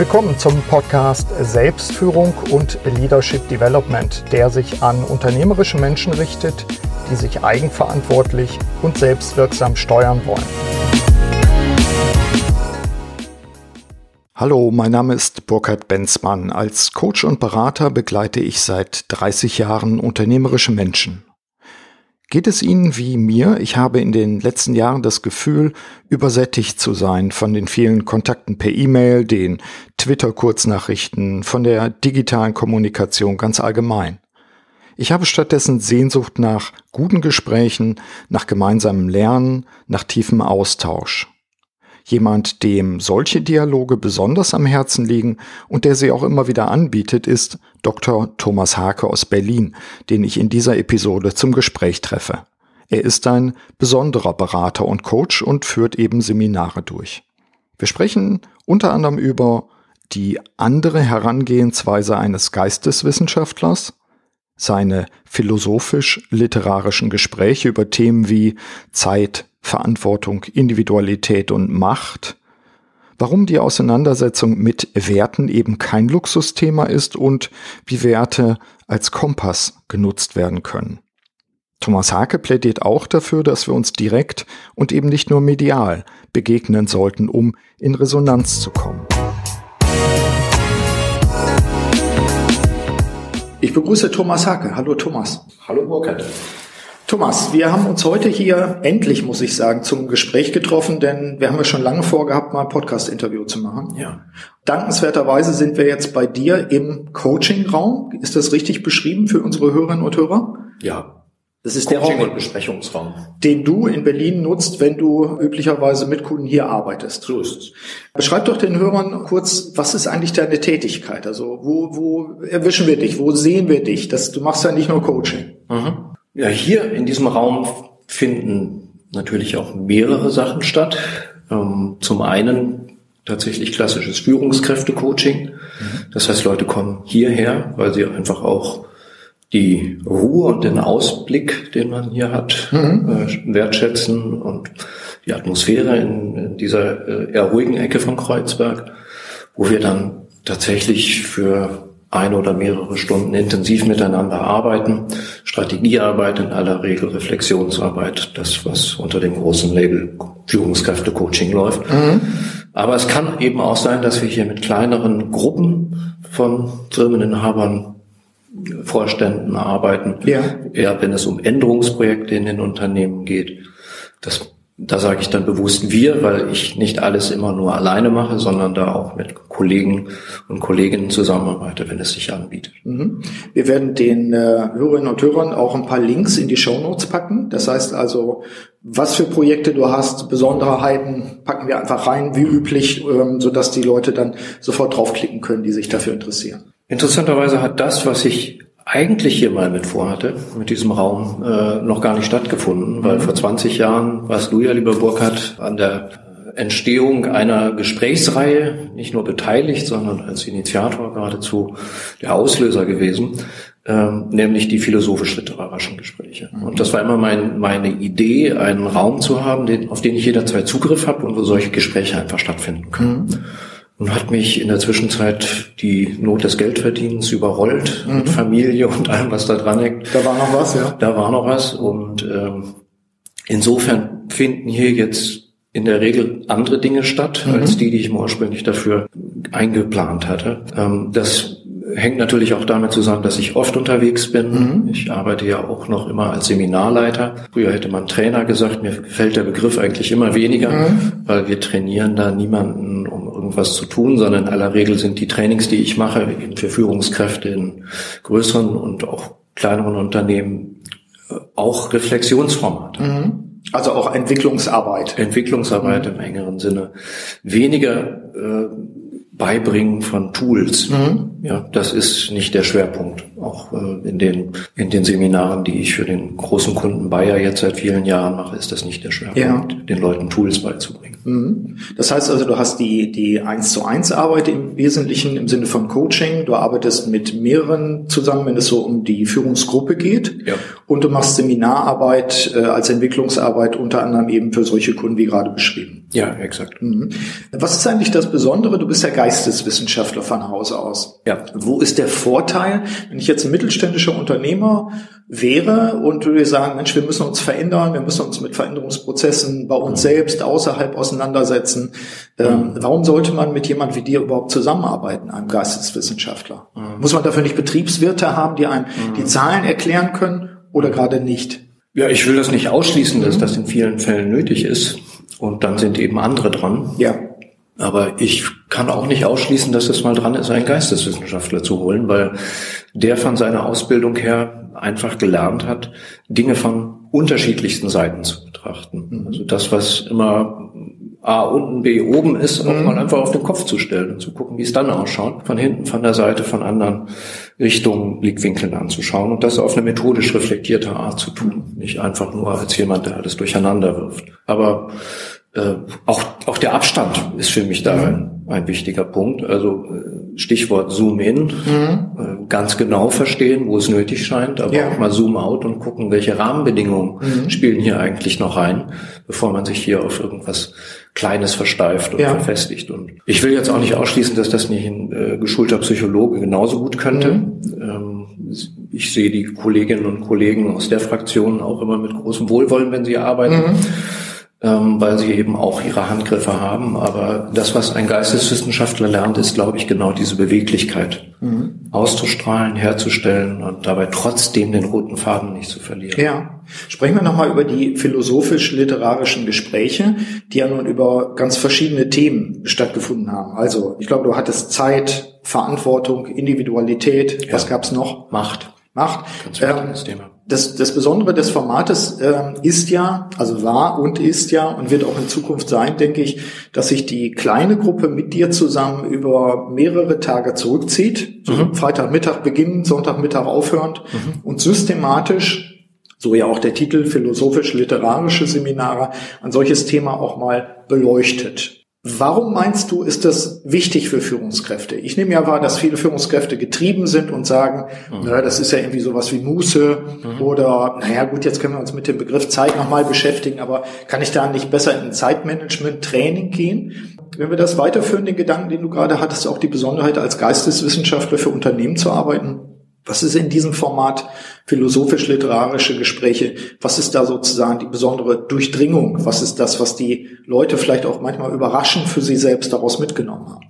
Willkommen zum Podcast Selbstführung und Leadership Development, der sich an unternehmerische Menschen richtet, die sich eigenverantwortlich und selbstwirksam steuern wollen. Hallo, mein Name ist Burkhard Benzmann. Als Coach und Berater begleite ich seit 30 Jahren unternehmerische Menschen. Geht es Ihnen wie mir? Ich habe in den letzten Jahren das Gefühl, übersättigt zu sein von den vielen Kontakten per E-Mail, den Twitter-Kurznachrichten, von der digitalen Kommunikation ganz allgemein. Ich habe stattdessen Sehnsucht nach guten Gesprächen, nach gemeinsamem Lernen, nach tiefem Austausch. Jemand, dem solche Dialoge besonders am Herzen liegen und der sie auch immer wieder anbietet, ist Dr. Thomas Hake aus Berlin, den ich in dieser Episode zum Gespräch treffe. Er ist ein besonderer Berater und Coach und führt eben Seminare durch. Wir sprechen unter anderem über die andere Herangehensweise eines Geisteswissenschaftlers, seine philosophisch-literarischen Gespräche über Themen wie Zeit, Verantwortung, Individualität und Macht, warum die Auseinandersetzung mit Werten eben kein Luxusthema ist und wie Werte als Kompass genutzt werden können. Thomas Hake plädiert auch dafür, dass wir uns direkt und eben nicht nur medial begegnen sollten, um in Resonanz zu kommen. Ich begrüße Thomas Hake. Hallo Thomas. Hallo Burkhard. Thomas, wir haben uns heute hier endlich, muss ich sagen, zum Gespräch getroffen, denn wir haben ja schon lange vorgehabt, mal ein Podcast-Interview zu machen. Ja. Dankenswerterweise sind wir jetzt bei dir im Coaching-Raum. Ist das richtig beschrieben für unsere Hörerinnen und Hörer? Ja. Das ist Coaching der Raum, Besprechungsraum. Den du in Berlin nutzt, wenn du üblicherweise mit Kunden hier arbeitest. So ist es. Beschreib doch den Hörern kurz, was ist eigentlich deine Tätigkeit? Also wo, wo erwischen wir dich? Wo sehen wir dich? Das, du machst ja nicht nur Coaching. Mhm. Ja, hier in diesem Raum finden natürlich auch mehrere Sachen statt. Ähm, zum einen tatsächlich klassisches Führungskräftecoaching. Mhm. Das heißt, Leute kommen hierher, weil sie einfach auch die Ruhe und den Ausblick, den man hier hat, mhm. äh, wertschätzen und die Atmosphäre in, in dieser äh, eher ruhigen Ecke von Kreuzberg, wo wir dann tatsächlich für eine oder mehrere Stunden intensiv miteinander arbeiten. Strategiearbeit in aller Regel, Reflexionsarbeit, das, was unter dem großen Label Führungskräfte-Coaching läuft. Mhm. Aber es kann eben auch sein, dass wir hier mit kleineren Gruppen von Firmeninhabern Vorständen arbeiten. Ja. Eher wenn es um Änderungsprojekte in den Unternehmen geht. Das da sage ich dann bewusst wir, weil ich nicht alles immer nur alleine mache, sondern da auch mit Kollegen und Kolleginnen zusammenarbeite, wenn es sich anbietet. Mhm. Wir werden den äh, Hörerinnen und Hörern auch ein paar Links in die Show Notes packen. Das heißt also, was für Projekte du hast, Besonderheiten packen wir einfach rein, wie üblich, ähm, sodass die Leute dann sofort draufklicken können, die sich dafür interessieren. Interessanterweise hat das, was ich eigentlich hier mal mit vorhatte, mit diesem Raum, äh, noch gar nicht stattgefunden, weil mhm. vor 20 Jahren warst du ja, lieber Burkhardt, an der Entstehung einer Gesprächsreihe nicht nur beteiligt, sondern als Initiator geradezu der Auslöser gewesen, ähm, nämlich die philosophisch-literarischen Gespräche. Mhm. Und das war immer mein, meine Idee, einen Raum zu haben, den, auf den ich jederzeit Zugriff habe und wo solche Gespräche einfach stattfinden können. Mhm und hat mich in der Zwischenzeit die Not des Geldverdienens überrollt mhm. mit Familie und allem, was da dran hängt. Da war noch was, ja. Da war noch was und ähm, insofern finden hier jetzt in der Regel andere Dinge statt, mhm. als die, die ich mir ursprünglich dafür eingeplant hatte. Ähm, das hängt natürlich auch damit zusammen, dass ich oft unterwegs bin. Mhm. Ich arbeite ja auch noch immer als Seminarleiter. Früher hätte man Trainer gesagt, mir fällt der Begriff eigentlich immer weniger, mhm. weil wir trainieren da niemanden, um irgendwas zu tun, sondern in aller Regel sind die Trainings, die ich mache, eben für Führungskräfte in größeren und auch kleineren Unternehmen äh, auch Reflexionsformate. Mhm. Also auch Entwicklungsarbeit. Entwicklungsarbeit mhm. im engeren Sinne. Weniger äh, Beibringen von Tools. Mhm. Ja, das ist nicht der Schwerpunkt. Auch äh, in den in den Seminaren, die ich für den großen Kunden Bayer jetzt seit vielen Jahren mache, ist das nicht der Schwerpunkt, ja. den Leuten Tools beizubringen. Mhm. Das heißt also, du hast die die eins zu eins Arbeit im Wesentlichen im Sinne von Coaching. Du arbeitest mit mehreren zusammen, wenn es so um die Führungsgruppe geht. Ja. Und du machst Seminararbeit äh, als Entwicklungsarbeit unter anderem eben für solche Kunden wie gerade beschrieben. Ja, exakt. Mhm. Was ist eigentlich das Besondere? Du bist ja Geisteswissenschaftler von Hause aus. Ja. Wo ist der Vorteil, wenn ich jetzt ein mittelständischer Unternehmer wäre und würde sagen, Mensch, wir müssen uns verändern, wir müssen uns mit Veränderungsprozessen bei uns mhm. selbst außerhalb auseinandersetzen. Ähm, mhm. warum sollte man mit jemand wie dir überhaupt zusammenarbeiten, einem Geisteswissenschaftler? Mhm. Muss man dafür nicht Betriebswirte haben, die einem die Zahlen erklären können oder gerade nicht? Ja, ich will das nicht ausschließen, dass das in vielen Fällen nötig ist. Und dann sind eben andere dran. Ja. Aber ich kann auch nicht ausschließen, dass es mal dran ist, einen Geisteswissenschaftler zu holen, weil der von seiner Ausbildung her einfach gelernt hat, Dinge von unterschiedlichsten Seiten zu betrachten. Mhm. Also das, was immer A unten, B oben ist, auch mhm. mal einfach auf den Kopf zu stellen und zu gucken, wie es dann ausschaut. Von hinten, von der Seite, von anderen Richtungen, Blickwinkeln anzuschauen und das auf eine methodisch reflektierte Art zu tun. Nicht einfach nur als jemand, der alles durcheinander wirft. Aber äh, auch, auch der Abstand ist für mich da ein, ein wichtiger Punkt. Also äh, Stichwort Zoom in, mhm. äh, ganz genau verstehen, wo es nötig scheint, aber ja. auch mal Zoom out und gucken, welche Rahmenbedingungen mhm. spielen hier eigentlich noch rein, bevor man sich hier auf irgendwas Kleines versteift und ja. verfestigt. Und ich will jetzt auch nicht ausschließen, dass das nicht ein äh, geschulter Psychologe genauso gut könnte. Mhm. Ähm, ich sehe die Kolleginnen und Kollegen aus der Fraktion auch immer mit großem Wohlwollen, wenn sie arbeiten. Ähm, weil sie eben auch ihre Handgriffe haben. Aber das, was ein Geisteswissenschaftler lernt, ist, glaube ich, genau diese Beweglichkeit mhm. auszustrahlen, herzustellen und dabei trotzdem den roten Faden nicht zu verlieren. Ja. Sprechen wir nochmal über die philosophisch-literarischen Gespräche, die ja nun über ganz verschiedene Themen stattgefunden haben. Also, ich glaube, du hattest Zeit, Verantwortung, Individualität, ja. was gab's noch? Macht. Macht. Ganz ähm, Thema das, das Besondere des Formates äh, ist ja, also war und ist ja und wird auch in Zukunft sein, denke ich, dass sich die kleine Gruppe mit dir zusammen über mehrere Tage zurückzieht, mhm. Freitagmittag beginnen, Sonntagmittag aufhörend mhm. und systematisch, so ja auch der Titel philosophisch-literarische Seminare, ein solches Thema auch mal beleuchtet. Warum meinst du, ist das wichtig für Führungskräfte? Ich nehme ja wahr, dass viele Führungskräfte getrieben sind und sagen, mhm. naja, das ist ja irgendwie sowas wie Muße mhm. oder, naja, gut, jetzt können wir uns mit dem Begriff Zeit nochmal beschäftigen, aber kann ich da nicht besser in Zeitmanagement-Training gehen? Wenn wir das weiterführen, den Gedanken, den du gerade hattest, auch die Besonderheit als Geisteswissenschaftler für Unternehmen zu arbeiten, was ist in diesem Format philosophisch-literarische Gespräche? Was ist da sozusagen die besondere Durchdringung? Was ist das, was die Leute vielleicht auch manchmal überraschend für sie selbst daraus mitgenommen haben?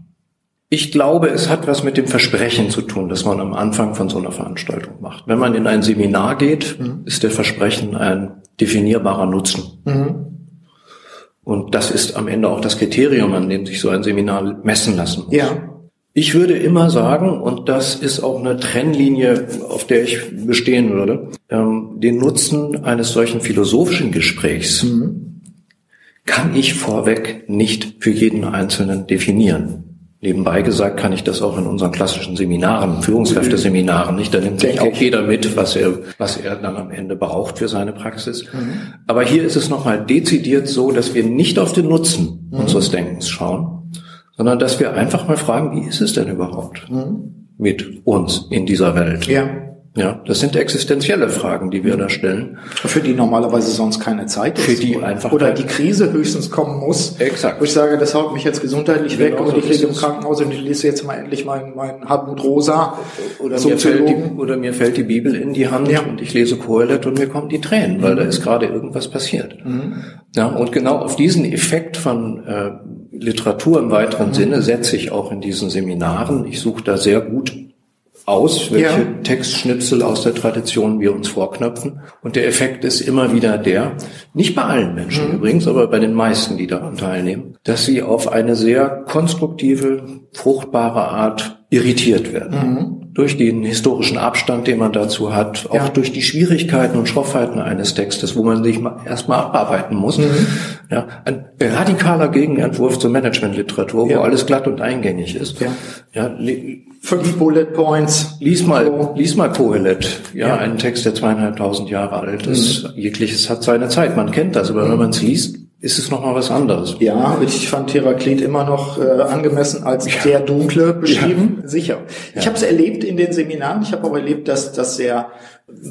Ich glaube, es hat was mit dem Versprechen zu tun, das man am Anfang von so einer Veranstaltung macht. Wenn man in ein Seminar geht, mhm. ist der Versprechen ein definierbarer Nutzen. Mhm. Und das ist am Ende auch das Kriterium, an dem sich so ein Seminar messen lassen muss. Ja. Ich würde immer sagen, und das ist auch eine Trennlinie, auf der ich bestehen würde, ähm, den Nutzen eines solchen philosophischen Gesprächs mhm. kann ich vorweg nicht für jeden Einzelnen definieren. Nebenbei gesagt kann ich das auch in unseren klassischen Seminaren, Führungskräfteseminaren nicht. Da nimmt sich auch jeder mit, was er, was er dann am Ende braucht für seine Praxis. Mhm. Aber hier ist es nochmal dezidiert so, dass wir nicht auf den Nutzen mhm. unseres Denkens schauen, sondern dass wir einfach mal fragen, wie ist es denn überhaupt mhm. mit uns in dieser Welt? Ja. Ja, das sind existenzielle Fragen, die wir da stellen. Für die normalerweise sonst keine Zeit ist. Für die oder, einfach. Oder die Krise höchstens kommen muss. Exakt. Wo ich sage, das haut mich jetzt gesundheitlich genau weg und so ich liege im Krankenhaus und ich lese jetzt mal endlich mein, mein Hartmut Rosa. Oder mir, fällt die, oder mir fällt die Bibel in die Hand ja. und ich lese Kohelet und mir kommen die Tränen, mhm. weil da ist gerade irgendwas passiert. Mhm. Ja, und genau auf diesen Effekt von äh, Literatur im weiteren mhm. Sinne setze ich auch in diesen Seminaren. Ich suche da sehr gut aus, welche ja. Textschnipsel aus der Tradition wir uns vorknöpfen. Und der Effekt ist immer wieder der, nicht bei allen Menschen mhm. übrigens, aber bei den meisten, die daran teilnehmen, dass sie auf eine sehr konstruktive, fruchtbare Art irritiert werden. Mhm durch den historischen Abstand, den man dazu hat, auch ja. durch die Schwierigkeiten und Schroffheiten eines Textes, wo man sich erstmal abarbeiten muss. Mhm. Ja, ein radikaler Gegenentwurf zur Managementliteratur, wo ja. alles glatt und eingängig ist. Ja. Ja, Fünf Bullet Points. Lies mal, lies mal Kohelet. Ja, ja, ein Text, der zweieinhalbtausend Jahre alt ist. Mhm. Jegliches hat seine Zeit. Man kennt das, aber mhm. wenn man es liest, ist es nochmal was anderes. Ja, ich fand Heraklit immer noch äh, angemessen als ja. sehr dunkle beschrieben. Ja. Sicher. Ich habe es erlebt in den Seminaren. Ich habe auch erlebt, dass das sehr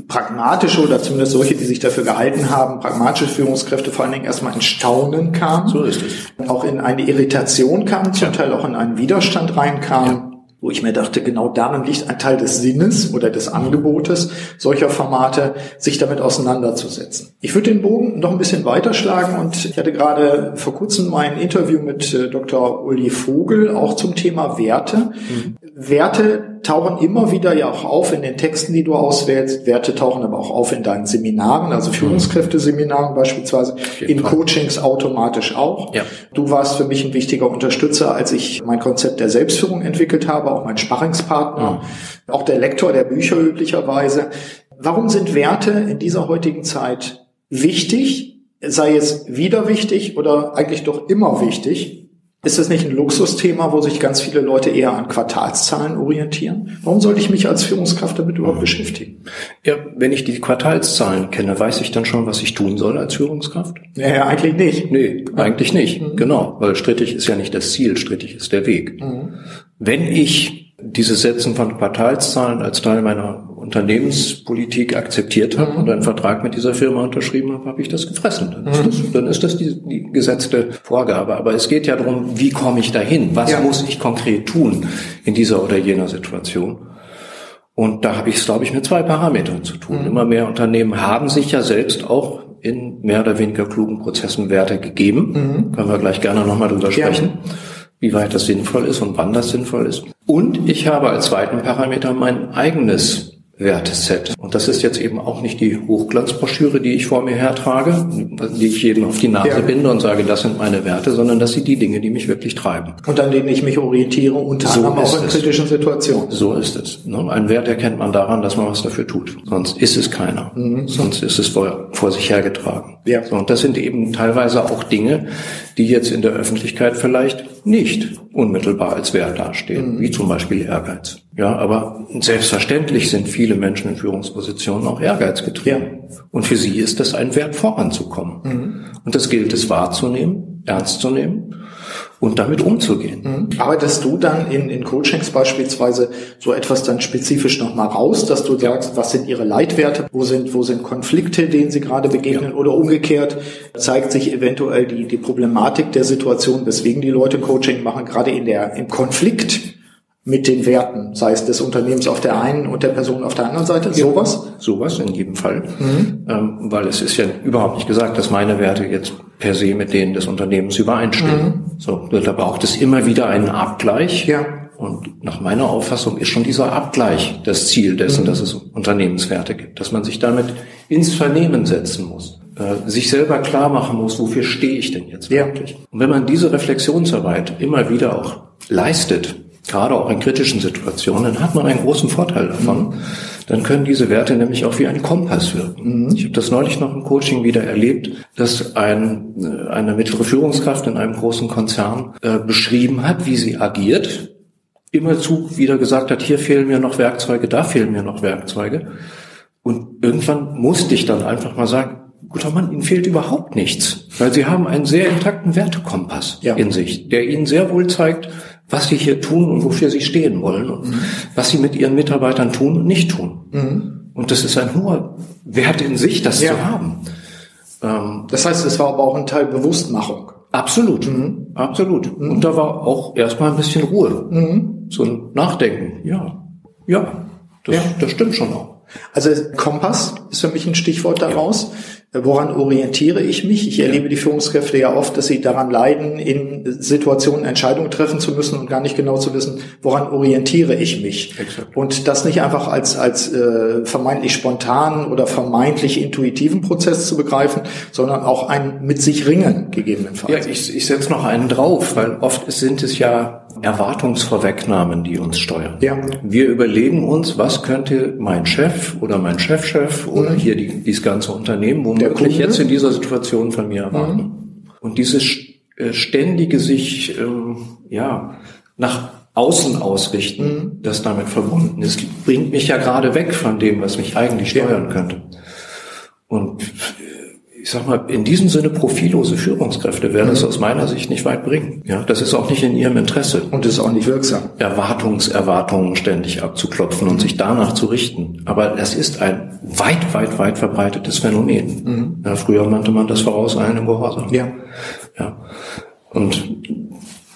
pragmatische oder zumindest solche, die sich dafür gehalten haben, pragmatische Führungskräfte vor allen Dingen erstmal in Staunen kamen. So ist es. Auch in eine Irritation kamen, zum Teil auch in einen Widerstand reinkamen wo ich mir dachte, genau darin liegt ein Teil des Sinnes oder des Angebotes solcher Formate, sich damit auseinanderzusetzen. Ich würde den Bogen noch ein bisschen weiterschlagen und ich hatte gerade vor kurzem mein Interview mit äh, Dr. Uli Vogel auch zum Thema Werte. Mhm. Werte tauchen immer wieder ja auch auf in den Texten, die du auswählst. Werte tauchen aber auch auf in deinen Seminaren, also Führungskräfteseminaren beispielsweise, in Coachings automatisch auch. Ja. Du warst für mich ein wichtiger Unterstützer, als ich mein Konzept der Selbstführung entwickelt habe, auch mein Sparringspartner, ja. auch der Lektor der Bücher üblicherweise. Warum sind Werte in dieser heutigen Zeit wichtig? Sei es wieder wichtig oder eigentlich doch immer wichtig? Ist das nicht ein Luxusthema, wo sich ganz viele Leute eher an Quartalszahlen orientieren? Warum sollte ich mich als Führungskraft damit überhaupt beschäftigen? Ja, wenn ich die Quartalszahlen kenne, weiß ich dann schon, was ich tun soll als Führungskraft? Naja, eigentlich nicht. Nee, eigentlich nicht. Mhm. Genau, weil strittig ist ja nicht das Ziel, strittig ist der Weg. Mhm. Wenn ich dieses Setzen von Quartalszahlen als Teil meiner Unternehmenspolitik akzeptiert habe und einen Vertrag mit dieser Firma unterschrieben habe, habe ich das gefressen. Dann ist das, dann ist das die, die, gesetzte Vorgabe. Aber es geht ja darum, wie komme ich dahin? Was ja. muss ich konkret tun in dieser oder jener Situation? Und da habe ich es, glaube ich, mit zwei Parametern zu tun. Mhm. Immer mehr Unternehmen haben sich ja selbst auch in mehr oder weniger klugen Prozessen Werte gegeben. Mhm. Können wir gleich gerne nochmal drüber sprechen. Ja wie weit das sinnvoll ist und wann das sinnvoll ist. Und ich habe als zweiten Parameter mein eigenes Werteset. Und das ist jetzt eben auch nicht die Hochglanzbroschüre, die ich vor mir hertrage, die ich jedem auf die Nase ja. binde und sage, das sind meine Werte, sondern das sind die Dinge, die mich wirklich treiben. Und an denen ich mich orientiere, unter so anderem auch in kritischen Situationen. So ist es. Ne? Ein Wert erkennt man daran, dass man was dafür tut. Sonst ist es keiner. Mhm. Sonst ist es vor, vor sich hergetragen. Ja. So, und das sind eben teilweise auch Dinge, die jetzt in der Öffentlichkeit vielleicht nicht unmittelbar als Wert dastehen, mhm. wie zum Beispiel Ehrgeiz. Ja, aber selbstverständlich sind viele Menschen in Führungspositionen auch ehrgeizgetrieben. Ja. Und für sie ist das ein Wert, voranzukommen. Mhm. Und das gilt es wahrzunehmen, ernst zu nehmen und damit umzugehen. Mhm. Arbeitest du dann in, in Coachings beispielsweise so etwas dann spezifisch nochmal raus, dass du sagst, was sind ihre Leitwerte, wo sind, wo sind Konflikte, denen sie gerade begegnen ja. oder umgekehrt zeigt sich eventuell die, die Problematik der Situation, weswegen die Leute Coaching machen, gerade in der, im Konflikt mit den Werten, sei es des Unternehmens auf der einen und der Person auf der anderen Seite, sowas? Ja, sowas in jedem Fall, mhm. ähm, weil es ist ja überhaupt nicht gesagt, dass meine Werte jetzt per se mit denen des Unternehmens übereinstimmen. Mhm. So, da braucht es immer wieder einen Abgleich. Ja. Und nach meiner Auffassung ist schon dieser Abgleich das Ziel dessen, mhm. dass es Unternehmenswerte gibt, dass man sich damit ins Vernehmen setzen muss äh, sich selber klar machen muss, wofür stehe ich denn jetzt wirklich? Ja. Und wenn man diese Reflexionsarbeit immer wieder auch leistet, gerade auch in kritischen Situationen, dann hat man einen großen Vorteil davon. Dann können diese Werte nämlich auch wie ein Kompass wirken. Mhm. Ich habe das neulich noch im Coaching wieder erlebt, dass ein, äh, eine mittlere Führungskraft in einem großen Konzern äh, beschrieben hat, wie sie agiert, immerzu wieder gesagt hat, hier fehlen mir noch Werkzeuge, da fehlen mir noch Werkzeuge. Und irgendwann musste ich dann einfach mal sagen, guter Mann, Ihnen fehlt überhaupt nichts, weil Sie haben einen sehr intakten Wertekompass ja. in sich, der Ihnen sehr wohl zeigt, was sie hier tun und wofür sie stehen wollen und mhm. was sie mit ihren Mitarbeitern tun und nicht tun. Mhm. Und das ist ein hoher Wert in sich, das ja. zu haben. Ähm, das heißt, es war aber auch ein Teil Bewusstmachung. Absolut, mhm. absolut. Mhm. Und da war auch erstmal ein bisschen Ruhe, mhm. so ein Nachdenken. Ja, ja, das, ja. das stimmt schon auch. Also Kompass ist für mich ein Stichwort daraus. Ja. Woran orientiere ich mich? Ich erlebe die Führungskräfte ja oft, dass sie daran leiden, in Situationen Entscheidungen treffen zu müssen und gar nicht genau zu wissen, woran orientiere ich mich. Exakt. Und das nicht einfach als, als äh, vermeintlich spontanen oder vermeintlich intuitiven Prozess zu begreifen, sondern auch ein mit sich ringen gegebenenfalls. Ja, ich, ich setze noch einen drauf, weil oft sind es ja Erwartungsvorwegnahmen, die uns steuern. Ja. Wir überlegen uns, was könnte mein Chef oder mein Chefchef oder mhm. hier die, dieses ganze Unternehmen womöglich jetzt in dieser Situation von mir erwarten. Mhm. Und dieses äh, ständige sich ähm, ja nach außen ausrichten, mhm. das damit verbunden ist, bringt mich ja gerade weg von dem, was mich eigentlich steuern könnte. Und ich sag mal, in diesem Sinne profillose Führungskräfte werden es mhm. aus meiner Sicht nicht weit bringen. Ja, das ist auch nicht in ihrem Interesse. Und ist auch nicht wirksam. Erwartungserwartungen ständig abzuklopfen und sich danach zu richten. Aber es ist ein weit, weit, weit verbreitetes Phänomen. Mhm. Ja, früher nannte man das vorauseilendem Gehorsam. Ja. Ja. Und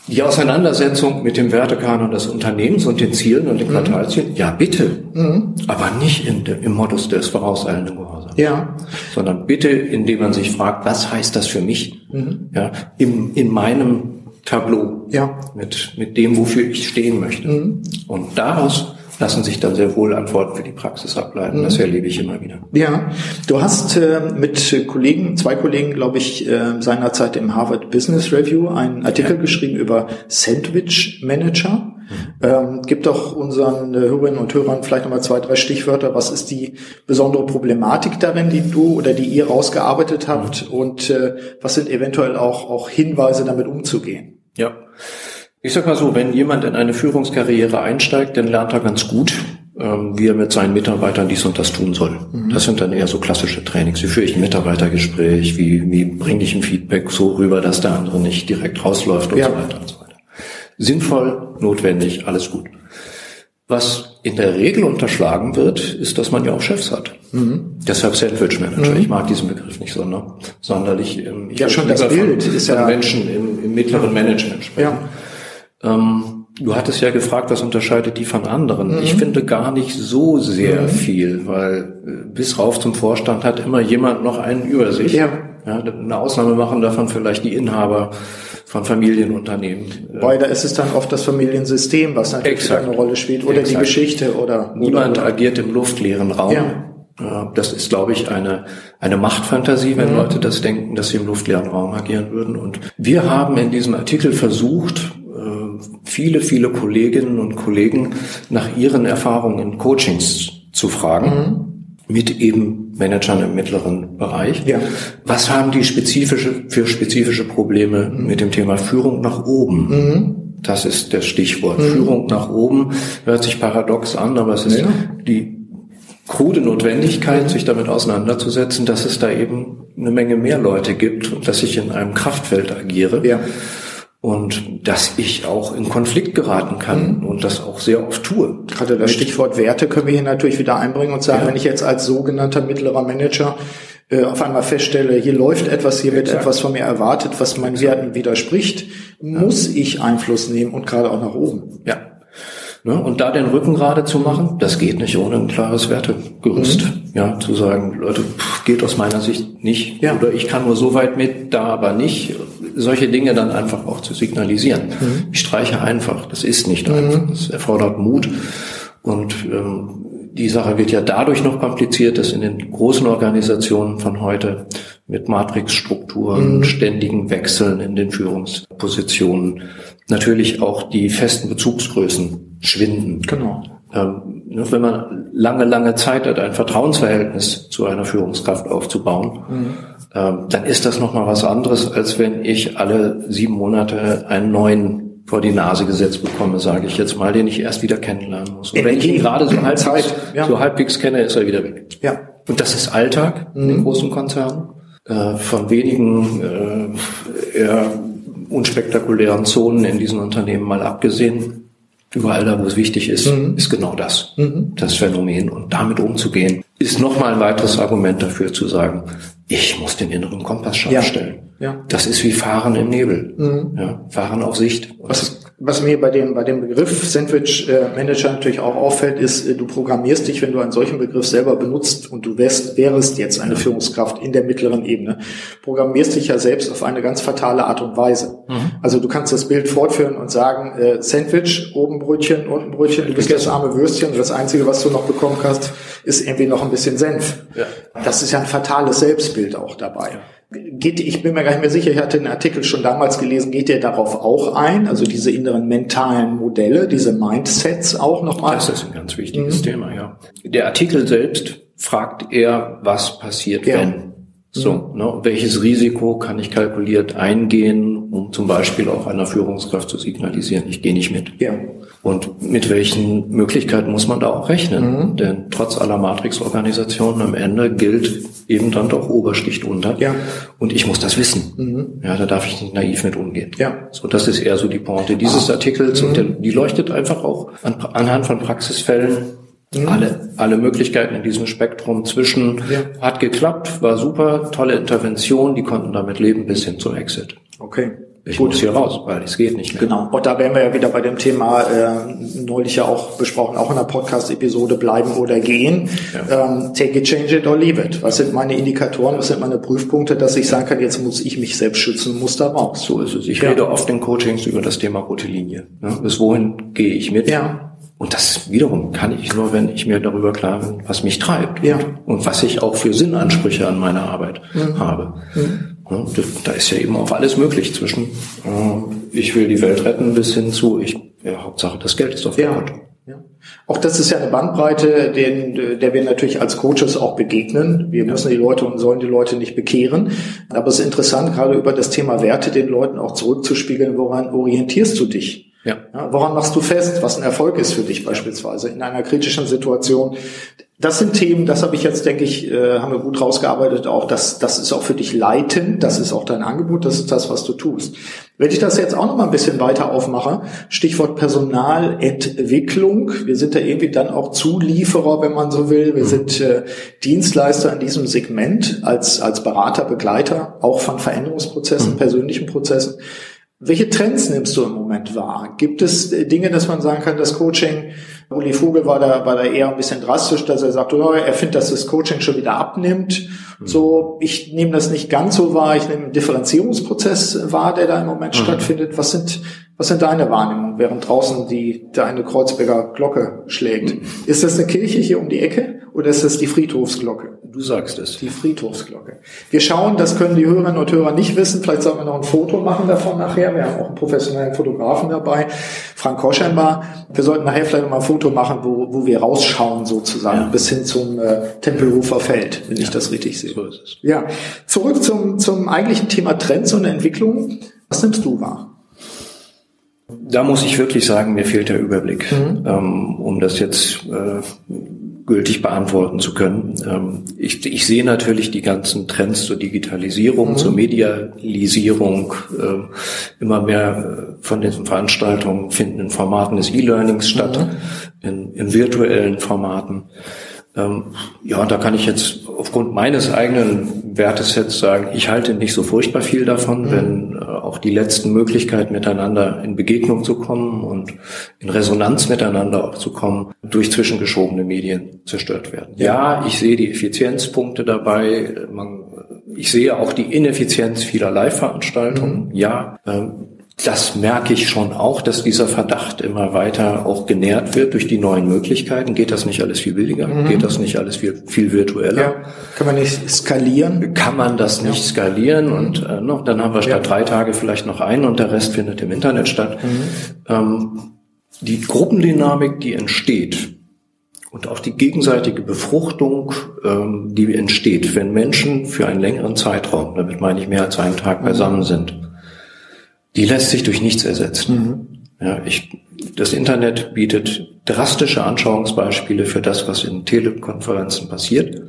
die Auseinandersetzung mit dem Wertekanon des Unternehmens und den Zielen und den mhm. Quartalszielen, ja bitte, mhm. aber nicht in im Modus des vorauseilenden Gehorsams. Ja. Sondern bitte, indem man sich fragt, was heißt das für mich? Mhm. Ja, im, in meinem Tableau. Ja. Mit, mit dem, wofür ich stehen möchte. Mhm. Und daraus lassen sich dann sehr wohl Antworten für die Praxis ableiten. Mhm. Das erlebe ich immer wieder. Ja, du hast äh, mit Kollegen, zwei Kollegen, glaube ich, äh, seinerzeit im Harvard Business Review einen Artikel ja. geschrieben über Sandwich Manager. Mhm. Ähm, gibt doch unseren äh, Hörerinnen und Hörern vielleicht nochmal zwei, drei Stichwörter. Was ist die besondere Problematik darin, die du oder die ihr rausgearbeitet habt? Mhm. Und äh, was sind eventuell auch, auch Hinweise, damit umzugehen? Ja. Ich sag mal so, wenn jemand in eine Führungskarriere einsteigt, dann lernt er ganz gut, ähm, wie er mit seinen Mitarbeitern dies und das tun soll. Mhm. Das sind dann eher so klassische Trainings. Wie führe ich ein Mitarbeitergespräch? Wie, wie bringe ich ein Feedback so rüber, dass der andere nicht direkt rausläuft und ja. so weiter und so weiter. Sinnvoll, notwendig, alles gut. Was in der Regel unterschlagen wird, ist, dass man ja auch Chefs hat. Mhm. Deshalb Sandwich Manager. Mhm. Ich mag diesen Begriff nicht sonder, sonderlich. Ähm, ich ja, schon das Bild von, ist ja Menschen im, im mittleren Management sprechen. Ja. Ähm, du hattest ja gefragt, was unterscheidet die von anderen. Mhm. Ich finde gar nicht so sehr mhm. viel, weil äh, bis rauf zum Vorstand hat immer jemand noch einen über sich. Ja. Ja, eine Ausnahme machen davon vielleicht die Inhaber von Familienunternehmen. Wobei, da ist es dann oft das Familiensystem, was natürlich Exakt. eine Rolle spielt, oder Exakt. die Geschichte oder. Niemand oder. agiert im luftleeren Raum. Ja. Das ist, glaube ich, eine, eine Machtfantasie, wenn mhm. Leute das denken, dass sie im luftleeren Raum agieren würden. Und wir haben in diesem Artikel versucht, viele, viele Kolleginnen und Kollegen nach ihren Erfahrungen in Coachings zu fragen. Mhm. Mit eben Managern im mittleren Bereich. Ja. Was haben die spezifische, für spezifische Probleme mhm. mit dem Thema Führung nach oben? Mhm. Das ist das Stichwort. Mhm. Führung nach oben hört sich paradox an, aber es ist ja. die krude Notwendigkeit, sich damit auseinanderzusetzen, dass es da eben eine Menge mehr Leute gibt und dass ich in einem Kraftfeld agiere. Ja und dass ich auch in Konflikt geraten kann mhm. und das auch sehr oft tue. Gerade das Stichwort Werte können wir hier natürlich wieder einbringen und sagen, ja. wenn ich jetzt als sogenannter mittlerer Manager äh, auf einmal feststelle, hier läuft etwas, hier wird etwas von mir erwartet, was meinen Werten widerspricht, muss ich Einfluss nehmen und gerade auch nach oben. Ja. Ne? Und da den Rücken gerade zu machen, das geht nicht ohne ein klares Wertegerüst. Mhm. Ja, zu sagen, Leute, pff, geht aus meiner Sicht nicht. Ja. Oder ich kann nur so weit mit, da aber nicht. Solche Dinge dann einfach auch zu signalisieren. Mhm. Ich streiche einfach. Das ist nicht mhm. einfach. Das erfordert Mut. Und ähm, die Sache wird ja dadurch noch kompliziert, dass in den großen Organisationen von heute mit Matrixstrukturen, mhm. ständigen Wechseln in den Führungspositionen natürlich auch die festen Bezugsgrößen schwinden. Genau. Ähm, ne, wenn man lange, lange Zeit hat, ein Vertrauensverhältnis zu einer Führungskraft aufzubauen, mhm. ähm, dann ist das nochmal was anderes, als wenn ich alle sieben Monate einen neuen vor die Nase gesetzt bekomme, sage ich jetzt mal, den ich erst wieder kennenlernen muss. Und wenn ich ihn gerade so halbwegs, ja. so halbwegs kenne, ist er wieder weg. Ja. Und das ist Alltag in den mhm. großen Konzernen. Äh, von wenigen äh, eher unspektakulären Zonen in diesen Unternehmen mal abgesehen, überall da, wo es wichtig ist, mhm. ist genau das, mhm. das Phänomen. Und damit umzugehen, ist nochmal ein weiteres Argument dafür zu sagen, ich muss den inneren Kompass scharf ja. stellen. Ja. Das ist wie Fahren im Nebel. Mhm. Ja, Fahren auf Sicht. Was, was mir bei dem, bei dem Begriff Sandwich Manager natürlich auch auffällt, ist, äh, du programmierst dich, wenn du einen solchen Begriff selber benutzt und du wärst, wärst jetzt eine Führungskraft in der mittleren Ebene, programmierst dich ja selbst auf eine ganz fatale Art und Weise. Mhm. Also du kannst das Bild fortführen und sagen, äh, Sandwich, oben Brötchen, unten Brötchen, du bist das arme Würstchen und das Einzige, was du noch bekommen hast, ist irgendwie noch ein bisschen Senf. Ja. Das ist ja ein fatales Selbstbild auch dabei. Geht, ich bin mir gar nicht mehr sicher, ich hatte den Artikel schon damals gelesen, geht der darauf auch ein? Also diese inneren mentalen Modelle, diese Mindsets auch nochmal? Das ist ein ganz wichtiges mhm. Thema, ja. Der Artikel selbst fragt eher, was passiert, ja. wenn. So, mhm. ne, welches Risiko kann ich kalkuliert eingehen, um zum Beispiel auch einer Führungskraft zu signalisieren, ich gehe nicht mit. Ja. Und mit welchen Möglichkeiten muss man da auch rechnen? Mhm. Denn trotz aller Matrix-Organisationen am Ende gilt eben dann doch Obersticht unter. Ja. Und ich muss das wissen. Mhm. Ja, da darf ich nicht naiv mit umgehen. Ja. So, das ist eher so die Pointe dieses ah. Artikels. Mhm. Und der, die leuchtet einfach auch an, anhand von Praxisfällen Mhm. Alle, alle Möglichkeiten in diesem Spektrum zwischen ja. hat geklappt, war super, tolle Intervention, die konnten damit leben bis hin zum Exit. Okay. Ich Gut. muss hier raus, weil es geht nicht mehr. Genau. Und da wären wir ja wieder bei dem Thema, äh, neulich ja auch besprochen, auch in der Podcast-Episode, bleiben oder gehen. Ja. Ähm, take it, change it or leave it. Was sind meine Indikatoren, was sind meine Prüfpunkte, dass ich sagen kann, jetzt muss ich mich selbst schützen, muss da raus. So ist es. Ich ja. rede oft in Coachings über das Thema rote Linie. Ja, bis wohin gehe ich mit? Ja. Und das wiederum kann ich nur, wenn ich mir darüber klar bin, was mich treibt ja. und was ich auch für Sinnansprüche an meiner Arbeit mhm. habe. Mhm. Da ist ja eben auch alles möglich zwischen äh, ich will die Welt retten bis hin zu ich ja, Hauptsache das Geld ist auf der ja. Ja. Auch das ist ja eine Bandbreite, den, der wir natürlich als Coaches auch begegnen. Wir müssen die Leute und sollen die Leute nicht bekehren. Aber es ist interessant, gerade über das Thema Werte den Leuten auch zurückzuspiegeln, woran orientierst du dich? Ja. ja. Woran machst du fest, was ein Erfolg ist für dich beispielsweise in einer kritischen Situation? Das sind Themen, das habe ich jetzt, denke ich, äh, haben wir gut rausgearbeitet, auch das, das ist auch für dich leitend, das ist auch dein Angebot, das ist das, was du tust. Wenn ich das jetzt auch noch mal ein bisschen weiter aufmache, Stichwort Personalentwicklung, wir sind da irgendwie dann auch Zulieferer, wenn man so will, wir mhm. sind äh, Dienstleister in diesem Segment als, als Berater, Begleiter, auch von Veränderungsprozessen, mhm. persönlichen Prozessen. Welche Trends nimmst du im Moment wahr? Gibt es äh, Dinge, dass man sagen kann, das Coaching, Uli Vogel war da, war da eher ein bisschen drastisch, dass er sagt, oh, er findet, dass das Coaching schon wieder abnimmt. Mhm. So, ich nehme das nicht ganz so wahr, ich nehme einen Differenzierungsprozess wahr, der da im Moment mhm. stattfindet. Was sind, was sind deine Wahrnehmungen, während draußen die, deine Kreuzberger Glocke schlägt? Mhm. Ist das eine Kirche hier um die Ecke oder ist das die Friedhofsglocke? Du sagst es. Die Friedhofsglocke. Wir schauen, das können die Hörerinnen und Hörer nicht wissen. Vielleicht sollten wir noch ein Foto machen davon nachher. Wir haben auch einen professionellen Fotografen dabei, Frank Koschenbar. Wir sollten nachher vielleicht noch mal ein Foto machen, wo, wo wir rausschauen sozusagen ja. bis hin zum äh, Tempelhofer Feld, wenn ja. ich das richtig sehe. So ist es. Ja. Zurück zum, zum eigentlichen Thema Trends und Entwicklung. Was nimmst du wahr? Da muss ich wirklich sagen, mir fehlt der Überblick, mhm. ähm, um das jetzt äh, gültig beantworten zu können. Ähm, ich, ich sehe natürlich die ganzen Trends zur Digitalisierung, mhm. zur Medialisierung. Äh, immer mehr äh, von diesen Veranstaltungen finden in Formaten des E-Learnings statt, mhm. in, in virtuellen Formaten. Ähm, ja, da kann ich jetzt aufgrund meines eigenen Wertesets sagen, ich halte nicht so furchtbar viel davon, mhm. wenn äh, auch die letzten Möglichkeiten miteinander in Begegnung zu kommen und in Resonanz miteinander auch zu kommen, durch zwischengeschobene Medien zerstört werden. Ja, ich sehe die Effizienzpunkte dabei. Man, ich sehe auch die Ineffizienz vieler Live-Veranstaltungen. Mhm. Ja, ähm, das merke ich schon auch, dass dieser Verdacht immer weiter auch genährt wird durch die neuen Möglichkeiten. Geht das nicht alles viel billiger? Mhm. Geht das nicht alles viel, viel virtueller? Ja. Kann man nicht skalieren? Kann man das nicht skalieren? Und äh, noch, dann haben wir statt ja. drei Tage vielleicht noch einen und der Rest findet im Internet statt. Mhm. Ähm, die Gruppendynamik, die entsteht, und auch die gegenseitige Befruchtung, ähm, die entsteht, wenn Menschen für einen längeren Zeitraum, damit meine ich mehr als einen Tag mhm. beisammen sind, die lässt sich durch nichts ersetzen. Mhm. Ja, ich, das Internet bietet drastische Anschauungsbeispiele für das, was in Telekonferenzen passiert.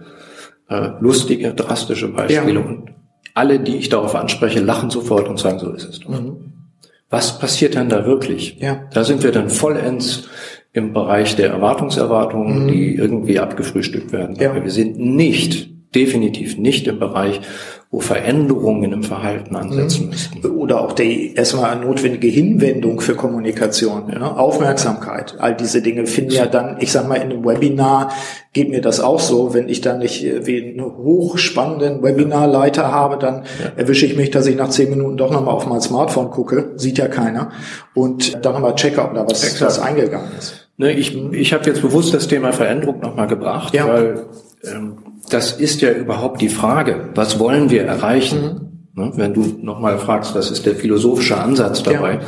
Äh, lustige, drastische Beispiele. Ja. Und alle, die ich darauf anspreche, lachen sofort und sagen, so ist es. Mhm. Was passiert denn da wirklich? Ja. Da sind wir dann vollends im Bereich der Erwartungserwartungen, mhm. die irgendwie abgefrühstückt werden. Ja. Aber wir sind nicht, definitiv nicht im Bereich, wo Veränderungen im Verhalten ansetzen mhm. müssten. Oder auch die erstmal notwendige Hinwendung für Kommunikation, ne? Aufmerksamkeit. All diese Dinge finden ja dann, ich sag mal, in einem Webinar geht mir das auch so, wenn ich dann nicht äh, wie einen hochspannenden Webinarleiter habe, dann erwische ich mich, dass ich nach zehn Minuten doch nochmal auf mein Smartphone gucke, sieht ja keiner, und dann nochmal checke, ob da was, was eingegangen ist. Ne, ich ich habe jetzt bewusst das Thema Veränderung nochmal gebracht, ja. weil ähm, das ist ja überhaupt die Frage, was wollen wir erreichen? Mhm. Ne, wenn du nochmal fragst, was ist der philosophische Ansatz dabei? Ja.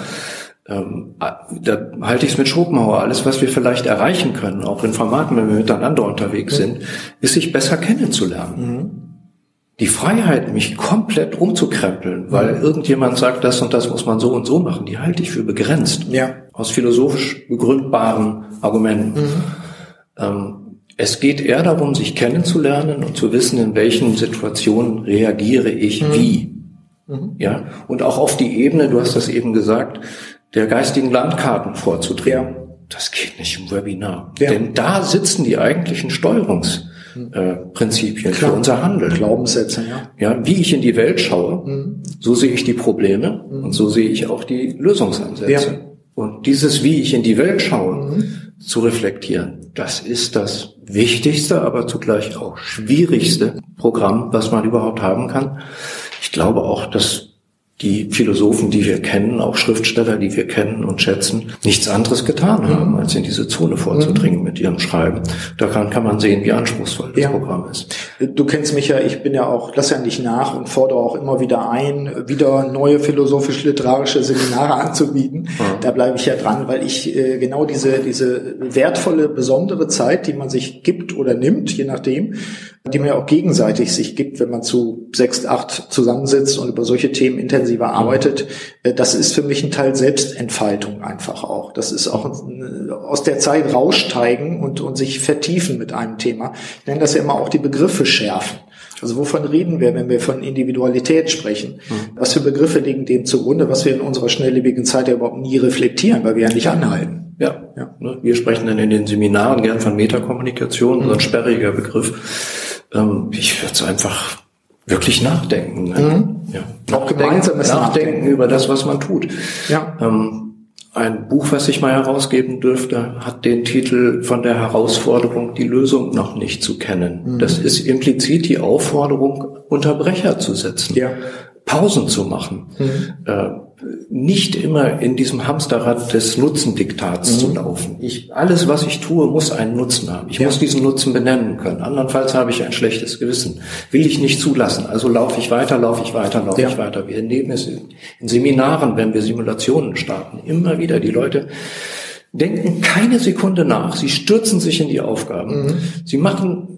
Ähm, da halte ich es mit Schopenhauer. Alles, was wir vielleicht erreichen können, auch in Formaten, wenn wir miteinander unterwegs mhm. sind, ist sich besser kennenzulernen. die Freiheit, mich komplett umzukrempeln, weil mhm. irgendjemand sagt, das und das muss man so und so machen, die halte ich für begrenzt. Ja. Aus philosophisch begründbaren Argumenten. Mhm. Ähm, es geht eher darum, sich kennenzulernen und zu wissen, in welchen Situationen reagiere ich mhm. wie. Mhm. Ja. Und auch auf die Ebene, du hast das eben gesagt, der geistigen Landkarten vorzudrehen. Ja. Das geht nicht im Webinar. Ja. Denn da sitzen die eigentlichen Steuerungs- äh, für unser Handeln. Glaubenssätze, ja. Ja, wie ich in die Welt schaue, mhm. so sehe ich die Probleme mhm. und so sehe ich auch die Lösungsansätze. Ja. Und dieses, wie ich in die Welt schaue, mhm. Zu reflektieren, das ist das wichtigste, aber zugleich auch schwierigste Programm, was man überhaupt haben kann. Ich glaube auch, dass die Philosophen, die wir kennen, auch Schriftsteller, die wir kennen und schätzen, nichts anderes getan mhm. haben, als in diese Zone vorzudringen mhm. mit ihrem Schreiben. Daran kann man sehen, wie anspruchsvoll das ja. Programm ist. Du kennst mich ja, ich bin ja auch, lass ja nicht nach und fordere auch immer wieder ein, wieder neue philosophisch-literarische Seminare anzubieten. Mhm. Da bleibe ich ja dran, weil ich äh, genau diese, diese wertvolle, besondere Zeit, die man sich gibt oder nimmt, je nachdem, die man ja auch gegenseitig sich gibt, wenn man zu sechs, acht zusammensitzt und über solche Themen intensiver arbeitet. Äh, das ist für mich ein Teil Selbstentfaltung einfach auch. Das ist auch ein, aus der Zeit raussteigen und, und sich vertiefen mit einem Thema. Ich nenne das ja immer auch die Begriffe schärfen. Also wovon reden wir, wenn wir von Individualität sprechen? Mhm. Was für Begriffe liegen dem zugrunde, was wir in unserer schnelllebigen Zeit ja überhaupt nie reflektieren, weil wir ja nicht anhalten. Ja, ja. Ne, wir sprechen dann in den Seminaren gern von Metakommunikation, mhm. so ein sperriger Begriff ähm, ich würde es einfach wirklich nachdenken. Ne? Mhm. Ja. Auch gemeinsames nachdenken, nachdenken über das, was man tut. Ja. Ähm, ein Buch, was ich mal herausgeben dürfte, hat den Titel von der Herausforderung, die Lösung noch nicht zu kennen. Mhm. Das ist implizit die Aufforderung, Unterbrecher zu setzen, ja. Pausen zu machen. Mhm. Äh, nicht immer in diesem Hamsterrad des Nutzendiktats mhm. zu laufen. Ich, alles, was ich tue, muss einen Nutzen haben. Ich ja. muss diesen Nutzen benennen können. Andernfalls habe ich ein schlechtes Gewissen. Will ich nicht zulassen. Also laufe ich weiter, laufe ich weiter, laufe ja. ich weiter. Wir erleben es in Seminaren, wenn wir Simulationen starten. Immer wieder die Leute denken keine Sekunde nach. Sie stürzen sich in die Aufgaben. Mhm. Sie machen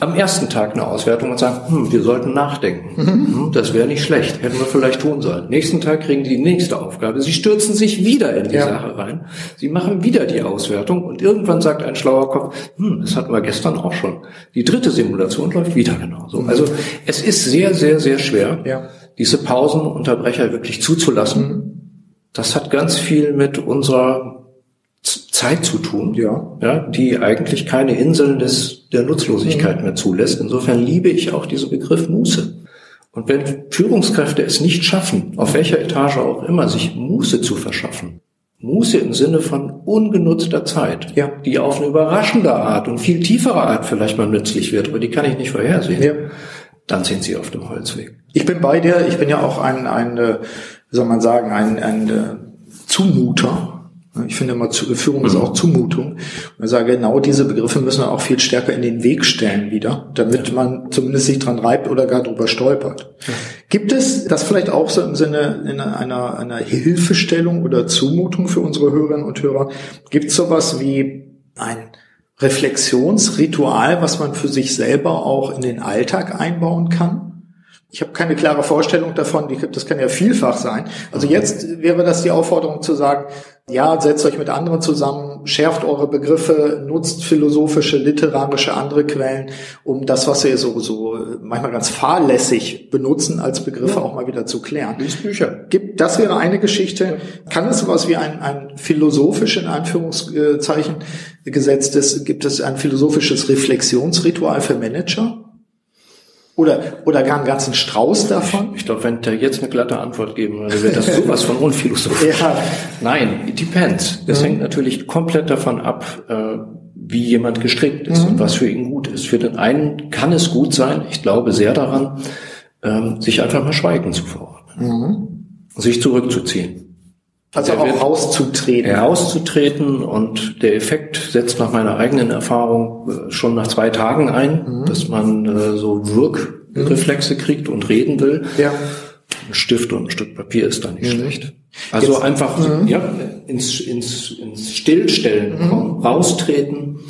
am ersten Tag eine Auswertung und sagen, hm, wir sollten nachdenken. Mhm. Hm, das wäre nicht schlecht, hätten wir vielleicht tun sollen. Nächsten Tag kriegen die nächste Aufgabe. Sie stürzen sich wieder in die ja. Sache rein. Sie machen wieder die Auswertung und irgendwann sagt ein schlauer Kopf, hm, das hatten wir gestern auch schon. Die dritte Simulation läuft wieder genauso. Mhm. Also es ist sehr, sehr, sehr schwer, ja. diese Pausenunterbrecher wirklich zuzulassen. Mhm. Das hat ganz viel mit unserer Zeit zu tun, ja. ja, die eigentlich keine Inseln des, der Nutzlosigkeit mhm. mehr zulässt. Insofern liebe ich auch diesen Begriff Muße. Und wenn Führungskräfte es nicht schaffen, auf welcher Etage auch immer, sich Muße zu verschaffen, Muße im Sinne von ungenutzter Zeit, ja. die auf eine überraschende Art und viel tiefere Art vielleicht mal nützlich wird, aber die kann ich nicht vorhersehen, ja. dann sind sie auf dem Holzweg. Ich bin bei dir, ich bin ja auch ein, ein äh, wie soll man sagen, ein, ein äh, Zumuter ich finde immer, Führung ist auch Zumutung. Und ich sage, genau diese Begriffe müssen wir auch viel stärker in den Weg stellen wieder, damit man zumindest sich dran reibt oder gar drüber stolpert. Gibt es das vielleicht auch so im Sinne einer, einer Hilfestellung oder Zumutung für unsere Hörerinnen und Hörer? Gibt es sowas wie ein Reflexionsritual, was man für sich selber auch in den Alltag einbauen kann? Ich habe keine klare Vorstellung davon, das kann ja vielfach sein. Also jetzt wäre das die Aufforderung zu sagen, ja, setzt euch mit anderen zusammen, schärft eure Begriffe, nutzt philosophische, literarische, andere Quellen, um das, was ihr so, so manchmal ganz fahrlässig benutzen, als Begriffe ja. auch mal wieder zu klären. Lies Bücher. Gibt, das wäre eine Geschichte. Kann es sowas wie ein, ein philosophisch in Anführungszeichen gesetztes, gibt es ein philosophisches Reflexionsritual für Manager? Oder, oder gar einen ganzen Strauß davon? Ich, glaube, wenn der jetzt eine glatte Antwort geben würde, wäre das sowas von unphilosophisch. ja. Nein, it depends. Das mhm. hängt natürlich komplett davon ab, äh, wie jemand gestrickt ist mhm. und was für ihn gut ist. Für den einen kann es gut sein, ich glaube sehr daran, ähm, sich einfach mal Schweigen zu verordnen. Mhm. Sich zurückzuziehen. Also auch rauszutreten. Herauszutreten und der Effekt setzt nach meiner eigenen Erfahrung äh, schon nach zwei Tagen ein, mhm. dass man äh, so Wirkreflexe kriegt und reden will. Ja. Ein Stift und ein Stück Papier ist da nicht mhm. schlecht. Also Jetzt, einfach mhm. ja, ins, ins, ins Stillstellen mhm. kommen, raustreten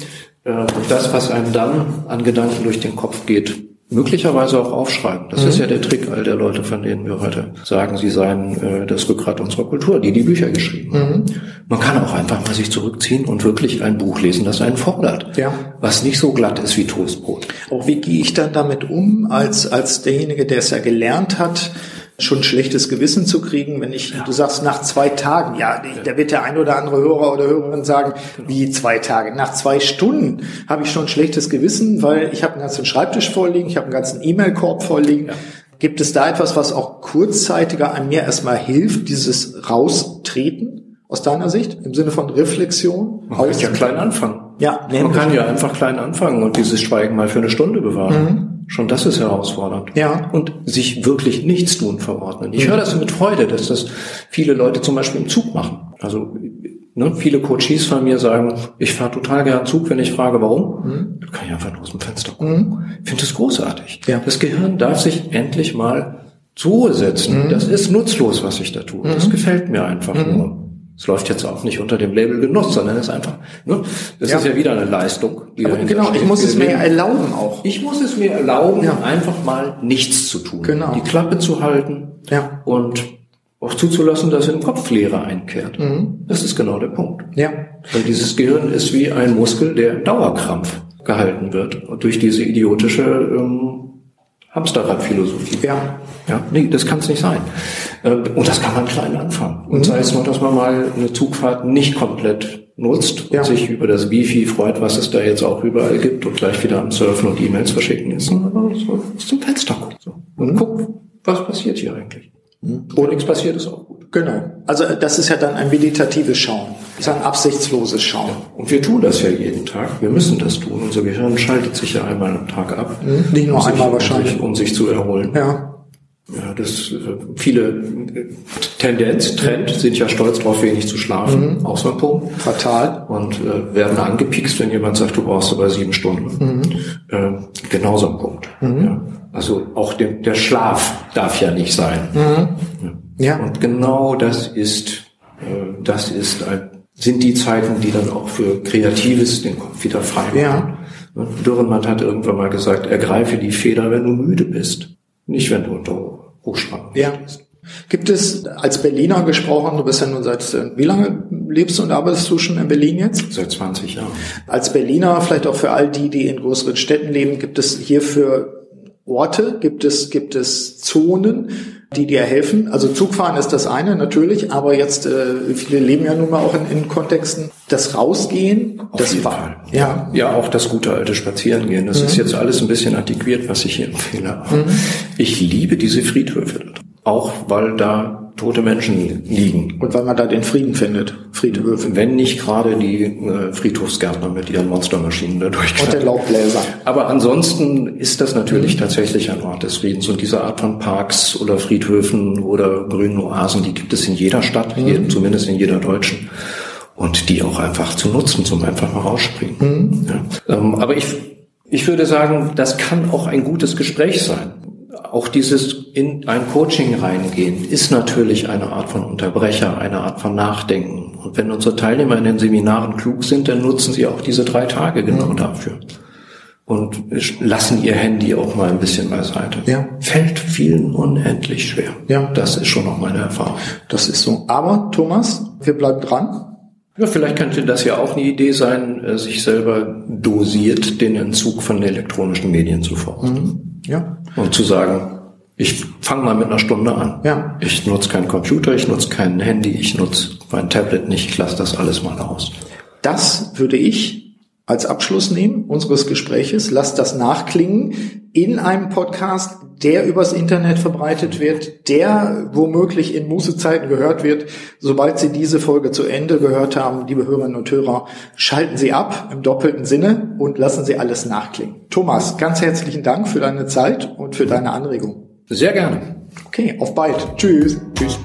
äh, und das, was einem dann an Gedanken durch den Kopf geht, möglicherweise auch aufschreiben. Das mhm. ist ja der Trick all der Leute, von denen wir heute sagen, sie seien äh, das Rückgrat unserer Kultur, die die Bücher geschrieben haben. Mhm. Man kann auch einfach mal sich zurückziehen und wirklich ein Buch lesen, das einen fordert. Ja. Was nicht so glatt ist wie Toastbrot. Auch wie gehe ich dann damit um, als, als derjenige, der es ja gelernt hat, schon schlechtes Gewissen zu kriegen, wenn ich, ja. du sagst, nach zwei Tagen, ja, da wird der ein oder andere Hörer oder Hörerin sagen, genau. wie zwei Tage? Nach zwei Stunden habe ich schon schlechtes Gewissen, weil ich habe einen ganzen Schreibtisch vorliegen, ich habe einen ganzen E-Mail-Korb vorliegen. Ja. Gibt es da etwas, was auch kurzzeitiger an mir erstmal hilft, dieses Raustreten aus deiner Sicht, im Sinne von Reflexion? Man kann ja klein anfangen. Ja, man kann ja einfach klein anfangen und dieses Schweigen mal für eine Stunde bewahren. Mhm. Schon das ist herausfordernd. Ja. Und sich wirklich nichts tun verordnen. Ich mhm. höre das mit Freude, dass das viele Leute zum Beispiel im Zug machen. Also ne, viele Coaches von mir sagen, ich fahre total gern Zug, wenn ich frage, warum. Mhm. Dann kann ich einfach nur aus dem Fenster gucken. Mhm. Ich finde das großartig. Ja. Das Gehirn darf sich endlich mal zur Ruhe setzen. Mhm. Das ist nutzlos, was ich da tue. Das mhm. gefällt mir einfach mhm. nur. Es läuft jetzt auch nicht unter dem Label Genuss, sondern es ist einfach, ne, das ja. ist ja wieder eine Leistung. Genau, steht. ich muss es mir erlauben auch. Ich muss es mir erlauben, ja. einfach mal nichts zu tun. Genau. Die Klappe zu halten ja. und auch zuzulassen, dass in Kopfleere einkehrt. Mhm. Das ist genau der Punkt. Ja. Weil dieses Gehirn ist wie ein Muskel, der Dauerkrampf gehalten wird durch diese idiotische ähm, Hamsterradphilosophie. Ja. Ja, nee, das kann es nicht sein. Ähm, und das kann man klein anfangen. Und mhm. sei es nur, dass man mal eine Zugfahrt nicht komplett nutzt und ja. sich über das Wifi freut, was es da jetzt auch überall gibt und gleich wieder am Surfen und E-Mails verschicken ist, sondern so zum Fenster guckt. So. Und mhm. guckt, was passiert hier eigentlich. Mhm. Wo nichts passiert, ist auch. Genau. Also das ist ja dann ein meditatives Schauen. Das ist ein absichtsloses Schauen. Und wir tun das ja jeden Tag. Wir müssen das tun. Unser Gehirn schaltet sich ja einmal am Tag ab. Mhm. Nicht nur um einmal sich, wahrscheinlich. Um sich, um sich zu erholen. Ja. Ja, das äh, viele äh, Tendenz, Trend sind ja stolz darauf, wenig zu schlafen. Mhm. Auch so ein Punkt. Fatal. Und äh, werden angepikst, wenn jemand sagt, du brauchst aber sieben Stunden. Mhm. Äh, genauso ein Punkt. Mhm. Ja. Also auch dem, der Schlaf darf ja nicht sein. Mhm. Ja. Und genau das ist, äh, das ist ein, sind die Zeiten, die dann auch für Kreatives den Kopf wieder frei machen. Ja. Dürrenmatt hat irgendwann mal gesagt, ergreife die Feder, wenn du müde bist. Nicht, wenn du unter Hochspannung ja. stehst. Gibt es als Berliner gesprochen, du bist ja nun seit, äh, wie lange lebst und arbeitest du schon in Berlin jetzt? Seit 20 Jahren. Als Berliner, vielleicht auch für all die, die in größeren Städten leben, gibt es hierfür Orte, gibt es, gibt es Zonen, die dir helfen. Also Zugfahren ist das eine natürlich, aber jetzt äh, viele leben ja nun mal auch in, in Kontexten. Das Rausgehen, Auf das war ja ja auch das gute alte Spazierengehen. Das mhm. ist jetzt alles ein bisschen antiquiert, was ich hier empfehle. Mhm. Ich liebe diese Friedhöfe, auch weil da tote Menschen liegen. Und weil man da den Frieden findet, Friedhöfe. Wenn nicht gerade die äh, Friedhofsgärtner mit ihren Monstermaschinen da durchkommen. Und der Laubbläser. Aber ansonsten ist das natürlich mhm. tatsächlich ein Ort des Friedens. Und diese Art von Parks oder Friedhöfen oder grünen Oasen, die gibt es in jeder Stadt, mhm. hier, zumindest in jeder deutschen. Und die auch einfach zu nutzen, zum einfach mal rausspringen. Mhm. Ja. Ähm, aber ich, ich würde sagen, das kann auch ein gutes Gespräch sein auch dieses in ein Coaching reingehen ist natürlich eine Art von Unterbrecher, eine Art von Nachdenken. Und wenn unsere Teilnehmer in den Seminaren klug sind, dann nutzen sie auch diese drei Tage genau mhm. dafür. Und lassen ihr Handy auch mal ein bisschen beiseite. Ja. Fällt vielen unendlich schwer. Ja. Das ist schon noch meine Erfahrung. Das ist so. Aber Thomas, wir bleiben dran. Ja, vielleicht könnte das ja auch eine Idee sein, äh, sich selber dosiert den Entzug von elektronischen Medien zu forsten. Mhm. Ja. Und zu sagen, ich fange mal mit einer Stunde an. Ja. Ich nutze keinen Computer, ich nutze kein Handy, ich nutze mein Tablet nicht, ich lasse das alles mal aus. Das würde ich als Abschluss nehmen unseres Gespräches. Lasst das nachklingen in einem Podcast, der übers Internet verbreitet wird, der womöglich in Mußezeiten gehört wird. Sobald Sie diese Folge zu Ende gehört haben, liebe Hörerinnen und Hörer, schalten Sie ab im doppelten Sinne und lassen Sie alles nachklingen. Thomas, ganz herzlichen Dank für deine Zeit und für deine Anregung. Sehr gerne. Okay, auf bald. Tschüss. Tschüss.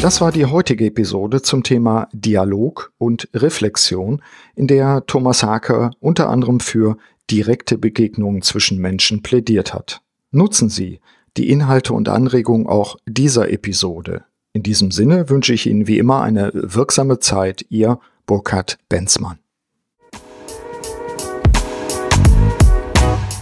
Das war die heutige Episode zum Thema Dialog und Reflexion, in der Thomas Haker unter anderem für direkte Begegnungen zwischen Menschen plädiert hat. Nutzen Sie die Inhalte und Anregungen auch dieser Episode. In diesem Sinne wünsche ich Ihnen wie immer eine wirksame Zeit, Ihr Burkhard Benzmann.